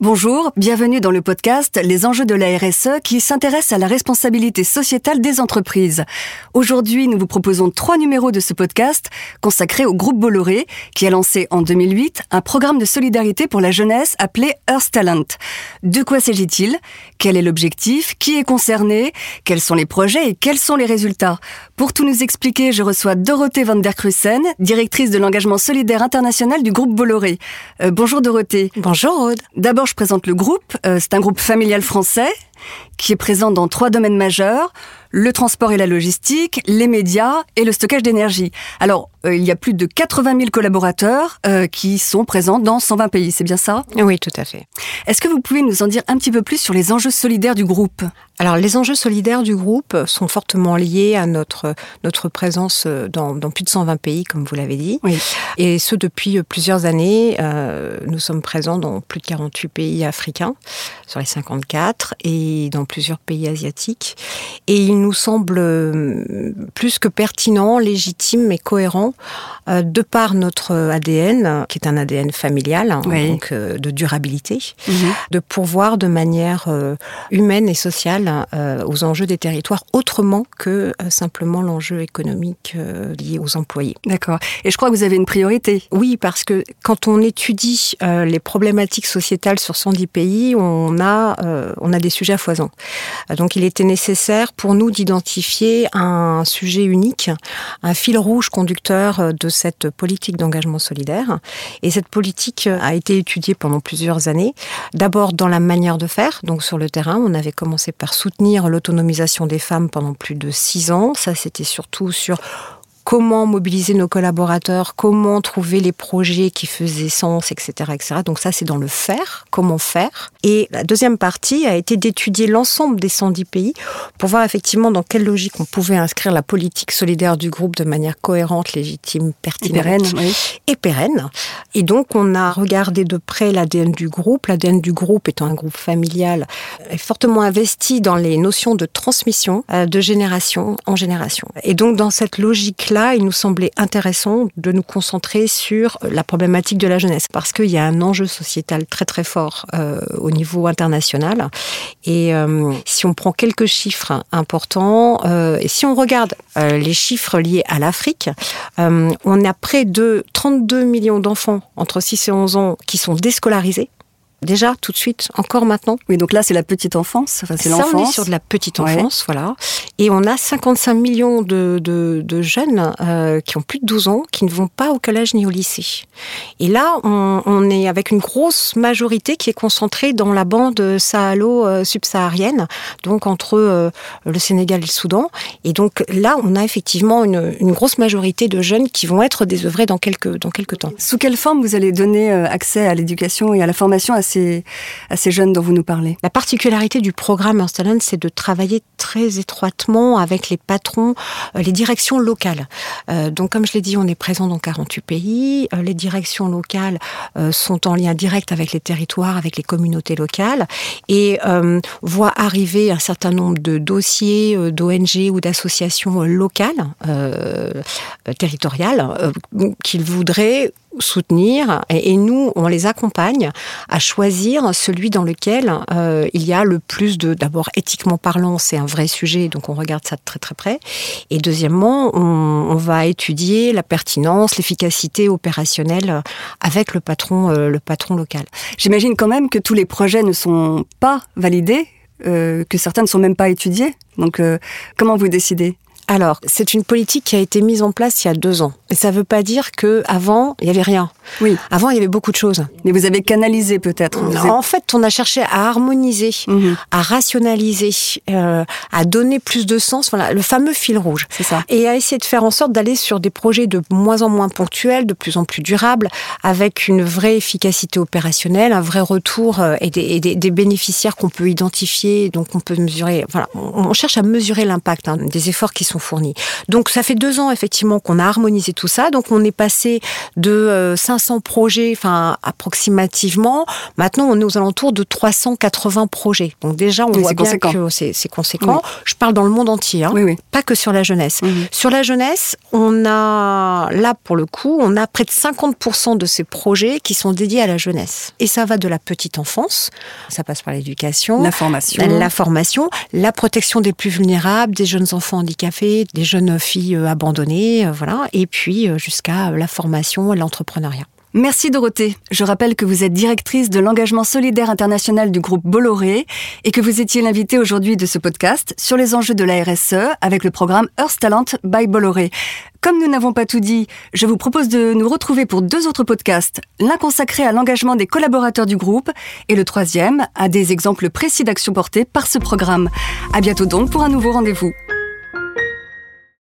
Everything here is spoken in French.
Bonjour, bienvenue dans le podcast Les enjeux de la RSE qui s'intéresse à la responsabilité sociétale des entreprises. Aujourd'hui, nous vous proposons trois numéros de ce podcast consacrés au groupe Bolloré qui a lancé en 2008 un programme de solidarité pour la jeunesse appelé Earth Talent. De quoi s'agit-il? Quel est l'objectif? Qui est concerné? Quels sont les projets et quels sont les résultats? Pour tout nous expliquer, je reçois Dorothée van der Krussen, directrice de l'engagement solidaire international du groupe Bolloré. Euh, bonjour Dorothée. Bonjour Aude. D'abord, je présente le groupe. Euh, c'est un groupe familial français qui est présent dans trois domaines majeurs le transport et la logistique, les médias et le stockage d'énergie. Alors, euh, il y a plus de 80 000 collaborateurs euh, qui sont présents dans 120 pays, c'est bien ça? Oui, tout à fait. Est-ce que vous pouvez nous en dire un petit peu plus sur les enjeux solidaires du groupe? Alors, les enjeux solidaires du groupe sont fortement liés à notre, notre présence dans, dans plus de 120 pays, comme vous l'avez dit. Oui. Et ce, depuis plusieurs années. Euh, nous sommes présents dans plus de 48 pays africains, sur les 54, et dans plusieurs pays asiatiques. Et il nous semble euh, plus que pertinent, légitime et cohérent, euh, de par notre ADN, qui est un ADN familial, hein, Oui. donc euh, de durabilité, Mhm. de pourvoir de manière euh, humaine et sociale euh, aux enjeux des territoires autrement que euh, simplement l'enjeu économique euh, lié aux employés. D'accord. Et je crois que vous avez une priorité. Oui, parce que quand on étudie les problématiques sociétales sur 110 pays, on a, on a des sujets à foison. Donc il était nécessaire pour nous d'identifier un sujet unique, un fil rouge conducteur de cette politique d'engagement solidaire. Et cette politique a été étudiée pendant plusieurs années. D'abord dans la manière de faire, donc sur le terrain, on avait commencé par soutenir l'autonomisation des femmes pendant plus de six ans. Ça, c'était surtout sur comment mobiliser nos collaborateurs, comment trouver les projets qui faisaient sens, etc., etc. Donc ça, c'est dans le faire, comment faire. Et la deuxième partie a été d'étudier l'ensemble des 110 pays pour voir effectivement dans quelle logique on pouvait inscrire la politique solidaire du groupe de manière cohérente, légitime, pertinente Pérenne, oui. et pérenne. Et donc, on a regardé de près l'ADN du groupe. L'ADN du groupe étant un groupe familial, est fortement investi dans les notions de transmission euh, de génération en génération. Et donc, dans cette il nous semblait intéressant de nous concentrer sur la problématique de la jeunesse, parce qu'il y a un enjeu sociétal très très fort euh, au niveau international. Et euh, si on prend quelques chiffres importants, euh, et si on regarde euh, les chiffres liés à l'Afrique, euh, on a près de 32 millions d'enfants entre 6 et 11 ans qui sont déscolarisés. Déjà, tout de suite, encore maintenant. Oui, donc là, c'est la petite enfance, enfin, c'est Ça, on est l'enfance. sur de la petite Ouais. enfance, voilà. Et on a 55 millions de, de, de jeunes euh, qui ont plus de 12 ans, qui ne vont pas au collège ni au lycée. Et là, on, on est avec une grosse majorité qui est concentrée dans la bande sahalo-subsaharienne, donc entre euh, le Sénégal et le Soudan. Et donc là, on a effectivement une, une grosse majorité de jeunes qui vont être désœuvrés dans quelques, dans quelques temps. Sous quelle forme vous allez donner euh, accès à l'éducation et à la formation à ces, à ces jeunes dont vous nous parlez La particularité du programme Talent, c'est de travailler très étroitement avec les patrons, euh, les directions locales. Euh, donc, comme je l'ai dit, on est présent dans 48 pays. Euh, les directions locales sont en lien direct avec les territoires, avec les communautés locales, et voient arriver un certain nombre de dossiers d'ONG ou d'associations locales, territoriales, qu'ils voudraient soutenir. Et, et nous on les accompagne à choisir celui dans lequel euh, il y a le plus de d'abord éthiquement parlant c'est un vrai sujet donc on regarde ça de très très près. Et deuxièmement on, on va étudier la pertinence l'efficacité opérationnelle avec le patron euh, le patron local. J'imagine quand même que tous les projets ne sont pas validés, euh, que certains ne sont même pas étudiés. Donc, euh, comment vous décidez? Alors c'est une politique qui a été mise en place il y a deux ans. Et ça veut pas dire que avant il y avait rien Oui, avant il y avait beaucoup de choses mais vous avez canalisé peut-être. En fait on a cherché à harmoniser Mhm, à rationaliser, euh, à donner plus de sens, voilà, le fameux fil rouge. c'est ça. Et à essayer de faire en sorte d'aller sur des projets de moins en moins ponctuels, de plus en plus durables, avec une vraie efficacité opérationnelle, un vrai retour euh, et des, et des- des bénéficiaires qu'on peut identifier, donc on peut mesurer. Voilà, on, on cherche à mesurer l'impact hein, des efforts qui sont fournis. Donc ça fait deux ans effectivement qu'on a harmonisé tout ça. Donc on est passé de 500 projets, enfin approximativement. Maintenant on est aux alentours de 380 projets. Donc déjà on voit bien que c'est conséquent. Je parle dans le monde entier, hein. pas que sur la jeunesse. Sur la jeunesse, on a là pour le coup, on a près de 50% de ces projets qui sont dédiés à la jeunesse. Et ça va de la petite enfance, ça passe par l'éducation, la formation, la formation, la protection des plus vulnérables, des jeunes enfants handicapés, des jeunes filles euh, abandonnées, euh, voilà, et puis euh, jusqu'à la formation l'entrepreneuriat. Merci Dorothée. Je rappelle que vous êtes directrice de l'engagement solidaire international du groupe Bolloré et que vous étiez l'invitée aujourd'hui de ce podcast sur les enjeux de la RSE avec le programme Earth Talent by Bolloré. Comme nous n'avons pas tout dit, je vous propose de nous retrouver pour deux autres podcasts, l'un consacré à l'engagement des collaborateurs du groupe et le troisième à des exemples précis d'actions portées par ce programme. À bientôt donc pour un nouveau rendez-vous.